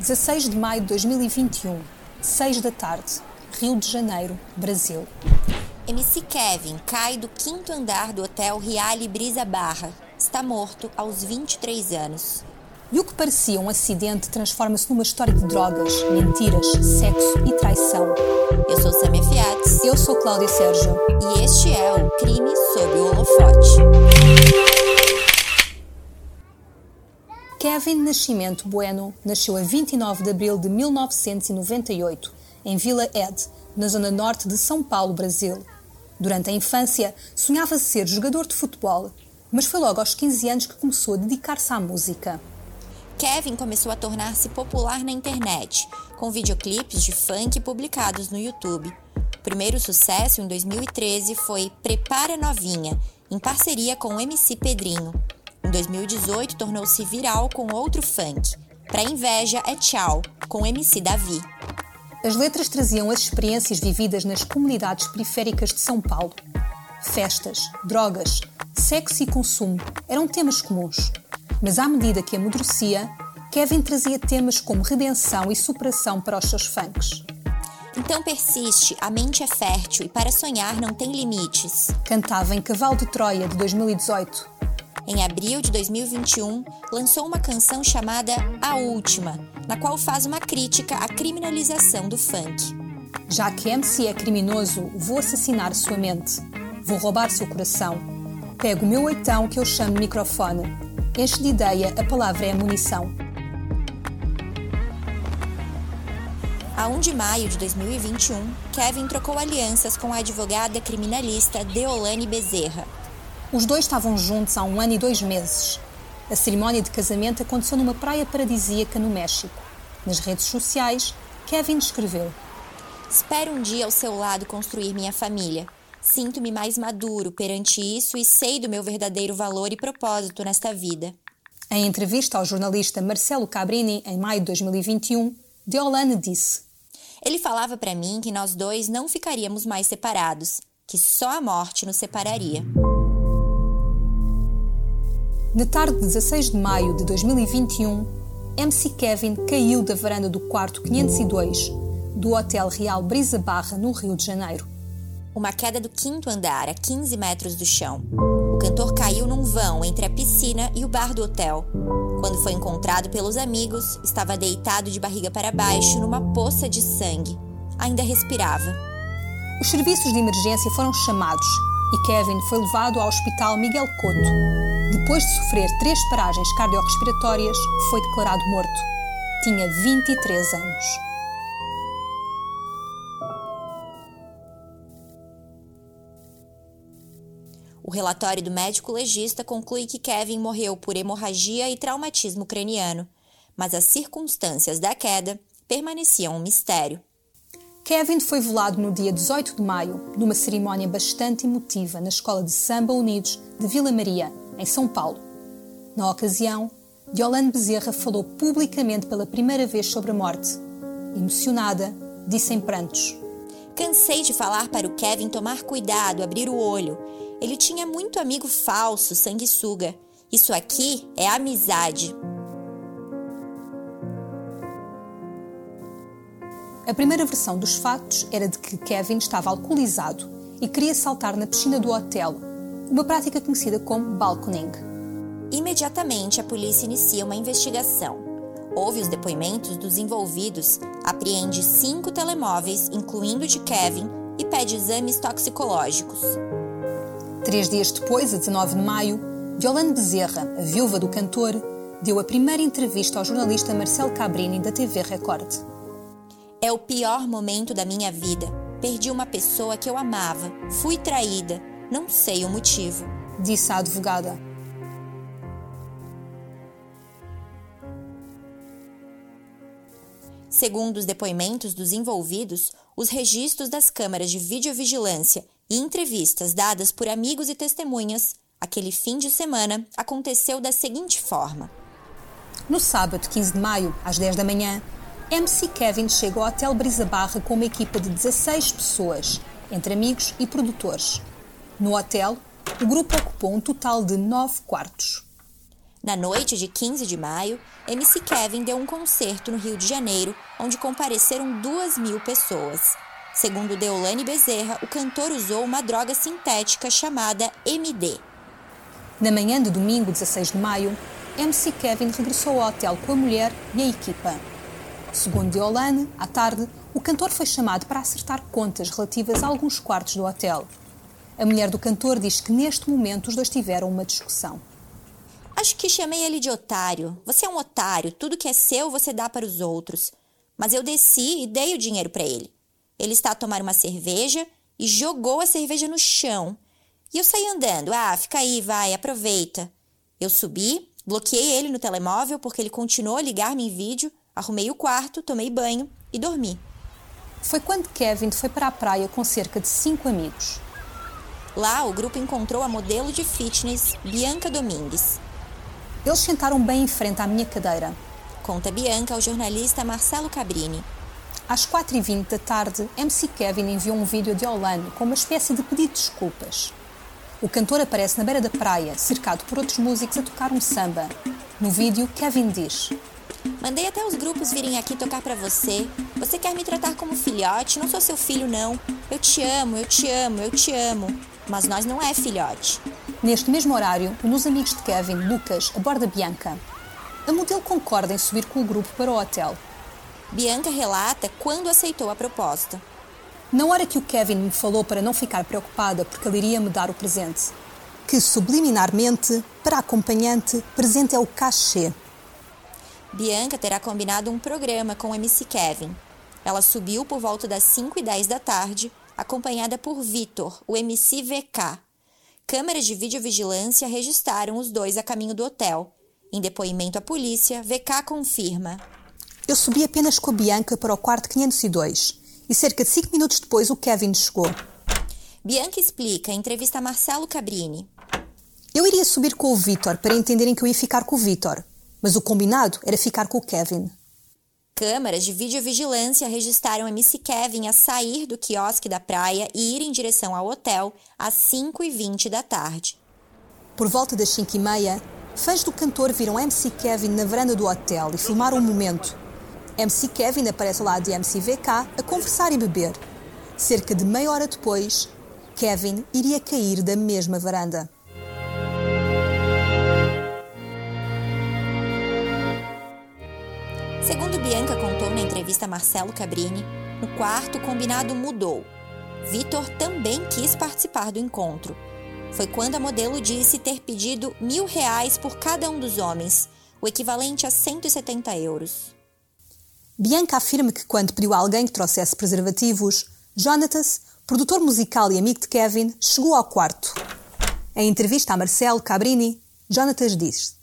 16 de maio de 2021, 6 da tarde, Rio de Janeiro, Brasil. MC Kevin cai do quinto andar do hotel Riale Brisa Barra. Está morto aos 23 anos. E o que parecia um acidente transforma-se numa história de drogas, mentiras, sexo e traição. Eu sou Samia Fiat. Eu sou Cláudia Sérgio. E este é o Crime sob o Holofote. Kevin Nascimento Bueno nasceu a 29 de abril de 1998, em Vila Ed, na zona norte de São Paulo, Brasil. Durante a infância, sonhava ser jogador de futebol, mas foi logo aos 15 anos que começou a dedicar-se à música. Kevin começou a tornar-se popular na internet, com videoclipes de funk publicados no YouTube. O primeiro sucesso, em 2013, foi Prepara Novinha, em parceria com o MC Pedrinho. Em 2018, tornou-se viral com outro funk. Pra inveja é tchau, com MC Davi. As letras traziam as experiências vividas nas comunidades periféricas de São Paulo. Festas, drogas, sexo e consumo eram temas comuns. Mas à medida que amadurecia, Kevin trazia temas como redenção e superação para os seus funks. Então persiste, a mente é fértil e para sonhar não tem limites. Cantava em Cavalo de Troia de 2018 em abril de 2021, lançou uma canção chamada A Última, na qual faz uma crítica à criminalização do funk. Já que MC é criminoso, vou assassinar sua mente. Vou roubar seu coração. Pego o meu oitão que eu chamo microfone. Enche de ideia, a palavra é munição. A 1 de maio de 2021, Kevin trocou alianças com a advogada criminalista Deolane Bezerra, os dois estavam juntos há um ano e dois meses. A cerimónia de casamento aconteceu numa praia paradisíaca no México. Nas redes sociais, Kevin escreveu: Espero um dia ao seu lado construir minha família. Sinto-me mais maduro perante isso e sei do meu verdadeiro valor e propósito nesta vida. Em entrevista ao jornalista Marcelo Cabrini, em maio de 2021, Deolane disse: Ele falava para mim que nós dois não ficaríamos mais separados, que só a morte nos separaria. Na tarde de 16 de maio de 2021, MC Kevin caiu da varanda do quarto 502 do Hotel Real Brisa Barra, no Rio de Janeiro. Uma queda do quinto andar, a 15 metros do chão. O cantor caiu num vão entre a piscina e o bar do hotel. Quando foi encontrado pelos amigos, estava deitado de barriga para baixo numa poça de sangue. Ainda respirava. Os serviços de emergência foram chamados e Kevin foi levado ao Hospital Miguel Couto. Depois de sofrer três paragens cardiorrespiratórias, foi declarado morto. Tinha 23 anos. O relatório do médico legista conclui que Kevin morreu por hemorragia e traumatismo craniano, mas as circunstâncias da queda permaneciam um mistério. Kevin foi velado no dia 18 de maio, numa cerimónia bastante emotiva na Escola de Samba Unidos de Vila Maria, em São Paulo. Na ocasião, Yolande Bezerra falou publicamente pela primeira vez sobre a morte. Emocionada, disse em prantos: Cansei de falar para o Kevin tomar cuidado, abrir o olho. Ele tinha muito amigo falso, sanguessuga. Isso aqui é amizade. A primeira versão dos fatos era de que Kevin estava alcoolizado e queria saltar na piscina do hotel, uma prática conhecida como balconing. Imediatamente a polícia inicia uma investigação. Ouve os depoimentos dos envolvidos, apreende cinco telemóveis, incluindo o de Kevin, e pede exames toxicológicos. Três dias depois, a 19 de maio, Yolande Bezerra, a viúva do cantor, deu a primeira entrevista ao jornalista Marcelo Cabrini da TV Record. É o pior momento da minha vida. Perdi uma pessoa que eu amava. Fui traída. Não sei o motivo. Disse a advogada. Segundo os depoimentos dos envolvidos, os registros das câmeras de videovigilância e entrevistas dadas por amigos e testemunhas, aquele fim de semana aconteceu da seguinte forma: No sábado, 15 de maio, às 10 da manhã, MC Kevin chega ao Hotel Brisa Barra com uma equipa de 16 pessoas, entre amigos e produtores. No hotel, o grupo ocupou um total de 9 quartos. Na noite de 15 de maio, MC Kevin deu um concerto no Rio de Janeiro, onde compareceram duas mil pessoas. Segundo Deolane Bezerra, o cantor usou uma droga sintética chamada MD. Na manhã de domingo, 16 de maio, MC Kevin regressou ao hotel com a mulher e a equipa. Segundo Deolane, à tarde, o cantor foi chamado para acertar contas relativas a alguns quartos do hotel. A mulher do cantor diz que neste momento os dois tiveram uma discussão. Acho que chamei ele de otário. Você é um otário, tudo que é seu você dá para os outros. Mas eu desci e dei o dinheiro para ele. Ele está a tomar uma cerveja e jogou a cerveja no chão. E eu saí andando. Ah, fica aí, vai, aproveita. Eu subi, bloqueei ele no telemóvel porque ele continuou a ligar-me em vídeo, arrumei o quarto, tomei banho e dormi. Foi quando Kevin foi para a praia com cerca de cinco amigos. Lá, o grupo encontrou a modelo de fitness Bianca Domingues. Eles sentaram bem em frente à minha cadeira. Conta Bianca ao jornalista Marcelo Cabrini. Às 4h20 da tarde, MC Kevin enviou um vídeo de Olane com uma espécie de pedido de desculpas. O cantor aparece na beira da praia, cercado por outros músicos a tocar um samba. No vídeo, Kevin diz: Mandei até os grupos virem aqui tocar para você. Você quer me tratar como filhote? Não sou seu filho, não. Eu te amo, eu te amo, eu te amo. Mas nós não é filhote. Neste mesmo horário, um dos amigos de Kevin, Lucas, aborda Bianca. A modelo concorda em subir com o grupo para o hotel. Bianca relata quando aceitou a proposta. Na hora que o Kevin me falou para não ficar preocupada porque ele iria me dar o presente, que subliminarmente, para a acompanhante, presente é o cachê. Bianca terá combinado um programa com o MC Kevin. Ela subiu por volta das 5 e 10 da tarde, acompanhada por Vitor, o MC VK. Câmeras de videovigilância registraram os dois a caminho do hotel. Em depoimento à polícia, VK confirma. Eu subi apenas com a Bianca para o quarto 502 e cerca de cinco minutos depois o Kevin chegou. Bianca explica em entrevista a Marcelo Cabrini. Eu iria subir com o Vitor para entenderem que eu ia ficar com o Vitor, mas o combinado era ficar com o Kevin. Câmeras de videovigilância registraram MC Kevin a sair do quiosque da praia e ir em direção ao hotel às 5h20 da tarde. Por volta das 5h30, fãs do cantor viram MC Kevin na varanda do hotel e filmaram o um momento. MC Kevin aparece ao lado de MC VK a conversar e beber. Cerca de meia hora depois, Kevin iria cair da mesma varanda. Entrevista a Marcelo Cabrini, no quarto o combinado mudou. Vitor também quis participar do encontro. Foi quando a modelo disse ter pedido mil reais por cada um dos homens, o equivalente a 170 euros. Bianca afirma que quando pediu a alguém que trouxesse preservativos, Jonatas, produtor musical e amigo de Kevin, chegou ao quarto. Em entrevista a Marcelo Cabrini, Jonatas diz: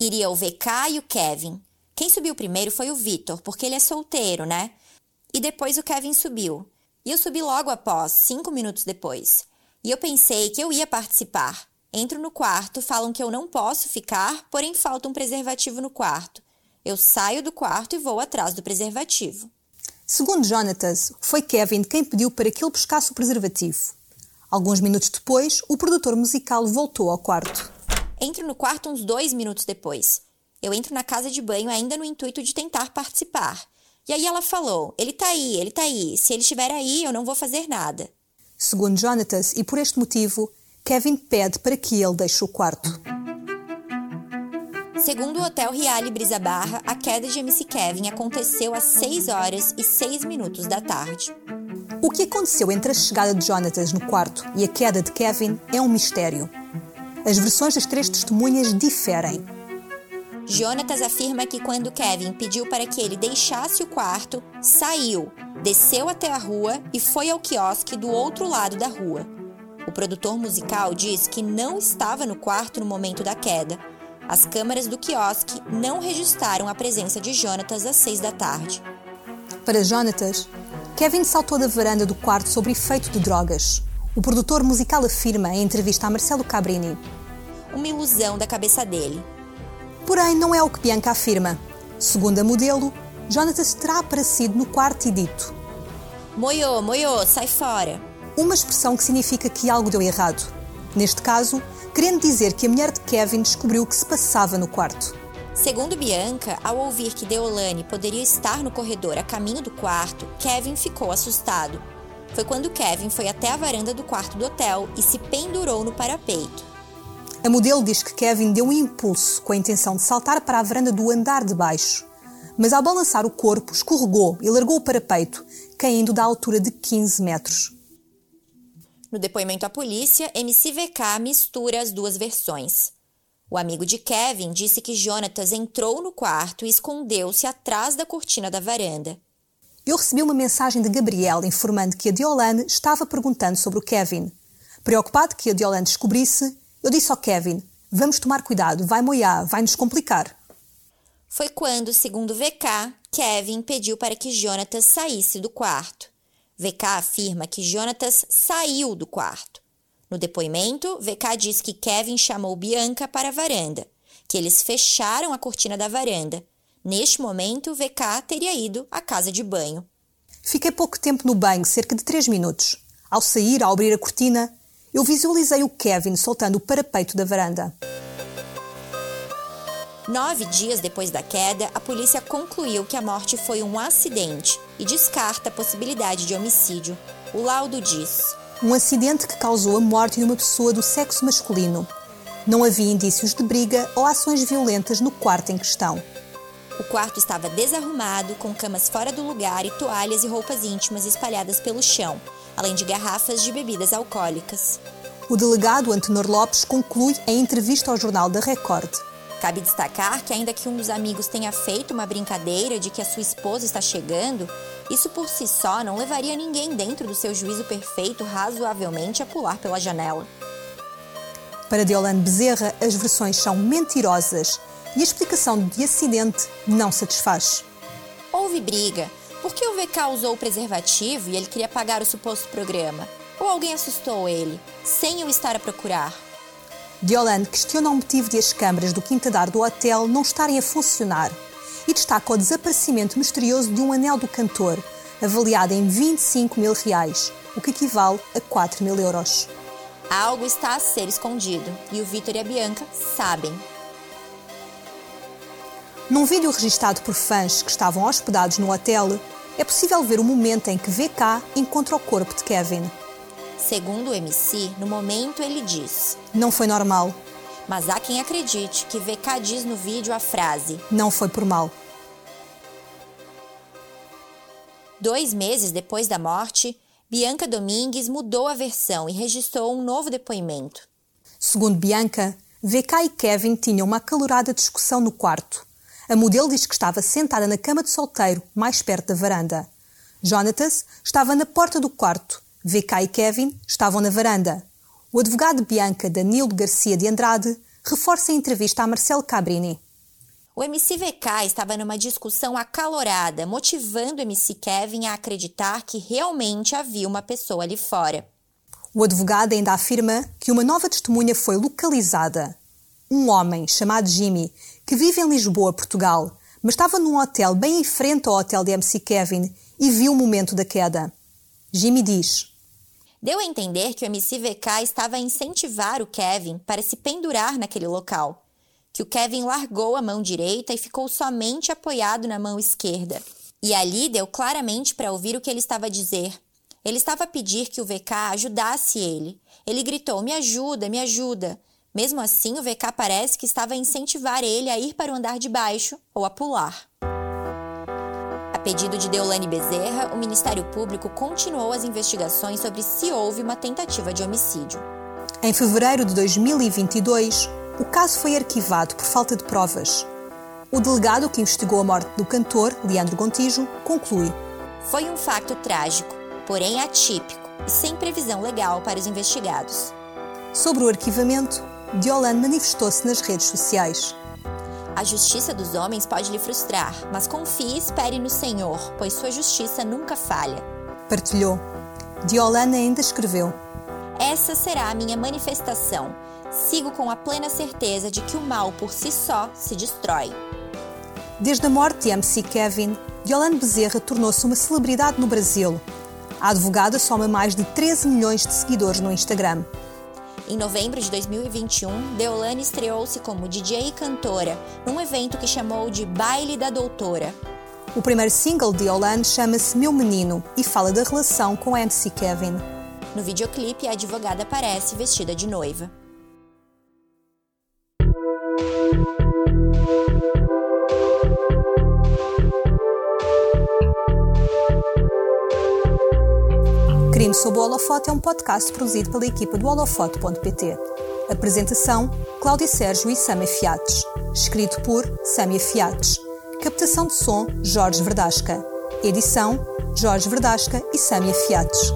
Iria o VK e o Kevin. Quem subiu primeiro foi o Vitor, porque ele é solteiro, né? E depois o Kevin subiu. E eu subi logo após, cinco minutos depois. E eu pensei que eu ia participar. Entro no quarto, falam que eu não posso ficar, porém falta um preservativo no quarto. Eu saio do quarto e vou atrás do preservativo. Segundo Jonatas, foi Kevin quem pediu para que ele buscasse o preservativo. Alguns minutos depois, o produtor musical voltou ao quarto. Entro no quarto uns dois minutos depois. Eu entro na casa de banho ainda no intuito de tentar participar. E aí ela falou: ele tá aí, ele tá aí. Se ele estiver aí, eu não vou fazer nada. Segundo Jonatas, e por este motivo, Kevin pede para que ele deixe o quarto. Segundo o Hotel Riali Brisa Barra, a queda de MC Kevin aconteceu às 6 horas e 6 minutos da tarde. O que aconteceu entre a chegada de Jonatas no quarto e a queda de Kevin é um mistério. As versões das três testemunhas diferem. Jonatas afirma que quando Kevin pediu para que ele deixasse o quarto, saiu, desceu até a rua e foi ao quiosque do outro lado da rua. O produtor musical diz que não estava no quarto no momento da queda, as câmeras do quiosque não registraram a presença de Jonatas às seis da tarde. Para Jonatas, Kevin saltou da varanda do quarto sob efeito de drogas. O produtor musical afirma em entrevista a Marcelo Cabrini. Uma ilusão da cabeça dele. Porém, não é o que Bianca afirma. Segundo a modelo, Jonatas terá aparecido no quarto e dito: Moiô, moiô, sai fora. Uma expressão que significa que algo deu errado. Neste caso, querendo dizer que a mulher de Kevin descobriu o que se passava no quarto. Segundo Bianca, ao ouvir que Deolane poderia estar no corredor a caminho do quarto, Kevin ficou assustado. Foi quando Kevin foi até a varanda do quarto do hotel e se pendurou no parapeito. A modelo diz que Kevin deu um impulso com a intenção de saltar para a varanda do andar de baixo, mas ao balançar o corpo escorregou e largou o parapeito, caindo da altura de 15 metros. No depoimento à polícia, MCVK mistura as duas versões. O amigo de Kevin disse que Jonatas entrou no quarto e escondeu-se atrás da cortina da varanda. Eu recebi uma mensagem de Gabriel informando que a Diolane estava perguntando sobre o Kevin. Preocupado que a Diolane descobrisse, eu disse ao Kevin: Vamos tomar cuidado, vai moiar, vai nos complicar. Foi quando, segundo VK, Kevin pediu para que Jonatas saísse do quarto. VK afirma que Jonatas saiu do quarto. No depoimento, VK diz que Kevin chamou Bianca para a varanda, que eles fecharam a cortina da varanda. Neste momento, VK teria ido à casa de banho. Fiquei pouco tempo no banho, cerca de três minutos. Ao sair, ao abrir a cortina, eu visualizei o Kevin soltando o parapeito da varanda. Nove dias depois da queda, a polícia concluiu que a morte foi um acidente e descarta a possibilidade de homicídio. O laudo diz: Um acidente que causou a morte de uma pessoa do sexo masculino. Não havia indícios de briga ou ações violentas no quarto em questão. O quarto estava desarrumado, com camas fora do lugar e toalhas e roupas íntimas espalhadas pelo chão, além de garrafas de bebidas alcoólicas. O delegado Antenor Lopes conclui em entrevista ao jornal da Record. Cabe destacar que, ainda que um dos amigos tenha feito uma brincadeira de que a sua esposa está chegando, isso por si só não levaria ninguém dentro do seu juízo perfeito razoavelmente a pular pela janela. Para Deolane Bezerra, as versões são mentirosas e a explicação de acidente não satisfaz. Houve briga. VK usou o preservativo e ele queria pagar o suposto programa? Ou alguém assustou ele, sem o estar a procurar? Diolane questiona o motivo de as câmaras do quinto andar do hotel não estarem a funcionar e destaca o desaparecimento misterioso de um anel do cantor, avaliado em 25 mil reais, o que equivale a 4 mil euros. Algo está a ser escondido e o Vitor e a Bianca sabem. Num vídeo registado por fãs que estavam hospedados no hotel, é possível ver o momento em que VK encontra o corpo de Kevin. Segundo o MC, no momento ele diz: Não foi normal. Mas há quem acredite que VK diz no vídeo a frase: Não foi por mal. Dois meses depois da morte, Bianca Domingues mudou a versão e registrou um novo depoimento. Segundo Bianca, VK e Kevin tinham uma acalorada discussão no quarto. A modelo diz que estava sentada na cama de solteiro, mais perto da varanda. Jonatas estava na porta do quarto. VK e Kevin estavam na varanda. O advogado de Bianca, Danilo Garcia de Andrade, reforça em entrevista a Marcelo Cabrini. O MC VK estava numa discussão acalorada, motivando o MC Kevin a acreditar que realmente havia uma pessoa ali fora. O advogado ainda afirma que uma nova testemunha foi localizada. Um homem chamado Jimmy, que vive em Lisboa, Portugal, mas estava num hotel bem em frente ao hotel de MC Kevin e viu o momento da queda. Jimmy diz: Deu a entender que o MC VK estava a incentivar o Kevin para se pendurar naquele local que o Kevin largou a mão direita e ficou somente apoiado na mão esquerda. E ali deu claramente para ouvir o que ele estava a dizer. Ele estava a pedir que o VK ajudasse ele. Ele gritou: Me ajuda, me ajuda. Mesmo assim, o VK parece que estava a incentivar ele a ir para o andar de baixo ou a pular. A pedido de Deolane Bezerra, o Ministério Público continuou as investigações sobre se houve uma tentativa de homicídio. Em fevereiro de 2022, o caso foi arquivado por falta de provas. O delegado que investigou a morte do cantor, Leandro Gontijo, conclui: Foi um facto trágico, porém atípico e sem previsão legal para os investigados. Sobre o arquivamento, Diolane manifestou-se nas redes sociais. A justiça dos homens pode lhe frustrar, mas confie e espere no Senhor, pois sua justiça nunca falha. Partilhou. Diolane ainda escreveu: Essa será a minha manifestação sigo com a plena certeza de que o mal por si só se destrói. Desde a morte de MC Kevin, Yolande Bezerra tornou-se uma celebridade no Brasil. A advogada soma mais de 13 milhões de seguidores no Instagram. Em novembro de 2021, Deolane estreou-se como DJ e cantora num evento que chamou de Baile da Doutora. O primeiro single de Deolane chama-se Meu Menino e fala da relação com MC Kevin. No videoclipe, a advogada aparece vestida de noiva. Crime sob o Holofote é um podcast produzido pela equipa do holofote.pt. Apresentação: Cláudia Sérgio e Samia Fiates. Escrito por Samia Fiates. Captação de som: Jorge Verdasca. Edição: Jorge Verdasca e Samia Fiates.